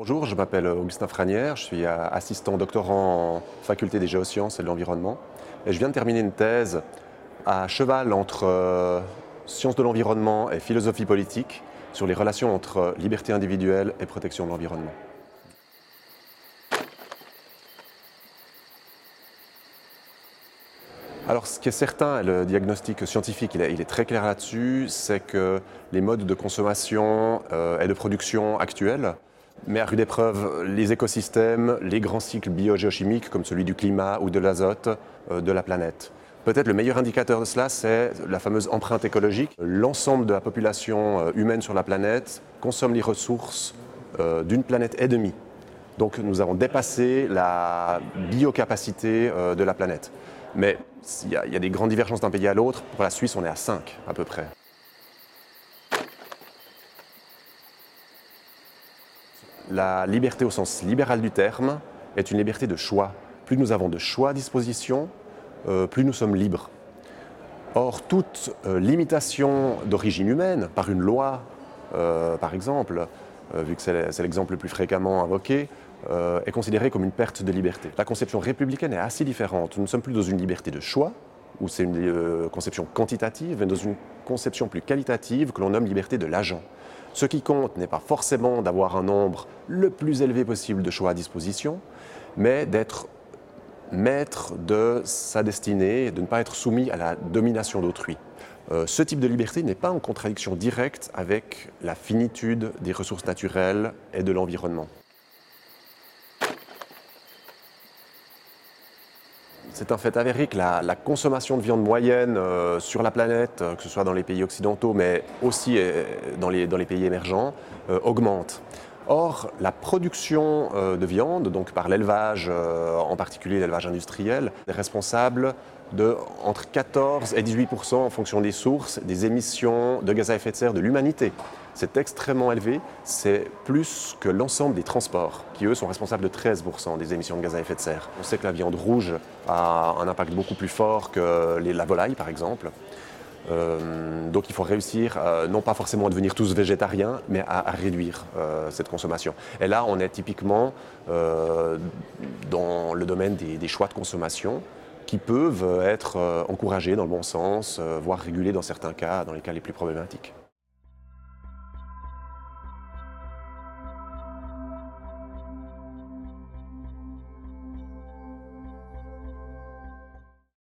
Bonjour, je m'appelle Augustin Franière, je suis assistant doctorant en faculté des géosciences et de l'environnement. Et je viens de terminer une thèse à cheval entre euh, sciences de l'environnement et philosophie politique sur les relations entre liberté individuelle et protection de l'environnement. Alors ce qui est certain, le diagnostic scientifique il est, très clair là-dessus, c'est que les modes de consommation euh, et de production actuels mettent à rude épreuve les écosystèmes, les grands cycles biogéochimiques comme celui du climat ou de l'azote euh, de la planète. Peut-être le meilleur indicateur de cela, c'est la fameuse empreinte écologique. L'ensemble de la population euh, humaine sur la planète consomme les ressources d'une planète et demie. Donc nous avons dépassé la biocapacité de la planète. Mais il y, a, des grandes divergences d'un pays à l'autre. Pour la Suisse, on est à 5 à peu près. La liberté au sens libéral du terme est une liberté de choix. Plus nous avons de choix à disposition, euh, plus nous sommes libres. Or, toute euh, limitation d'origine humaine, par une loi, euh, par exemple, vu que c'est l'exemple le plus fréquemment invoqué, est considérée comme une perte de liberté. La conception républicaine est assez différente. Nous ne sommes plus dans une liberté de choix, où c'est une conception quantitative, mais dans une conception plus qualitative que l'on nomme liberté de l'agent. Ce qui compte n'est pas forcément d'avoir un nombre le plus élevé possible de choix à disposition, mais d'être maître de sa destinée, de ne pas être soumis à la domination d'autrui. Euh, ce type de liberté n'est pas en contradiction directe avec la finitude des ressources naturelles et de l'environnement. C'est un fait avéré que la, consommation de viande moyenne euh, sur la planète, euh, que ce soit dans les pays occidentaux, mais aussi euh, dans, les, pays émergents, augmente. Or, la production de viande, donc par l'élevage, en particulier l'élevage industriel, est responsable de entre 14 et 18% en fonction des sources des émissions de gaz à effet de serre de l'humanité. C'est extrêmement élevé, c'est plus que l'ensemble des transports, qui eux sont responsables de 13% des émissions de gaz à effet de serre. On sait que la viande rouge a un impact beaucoup plus fort que la volaille, par exemple. Euh, donc il faut réussir, euh, non pas forcément à devenir tous végétariens, mais à, réduire euh, cette consommation. Et là, on est typiquement dans le domaine des choix de consommation qui peuvent être encouragés dans le bon sens, voire régulés dans certains cas, dans les cas les plus problématiques.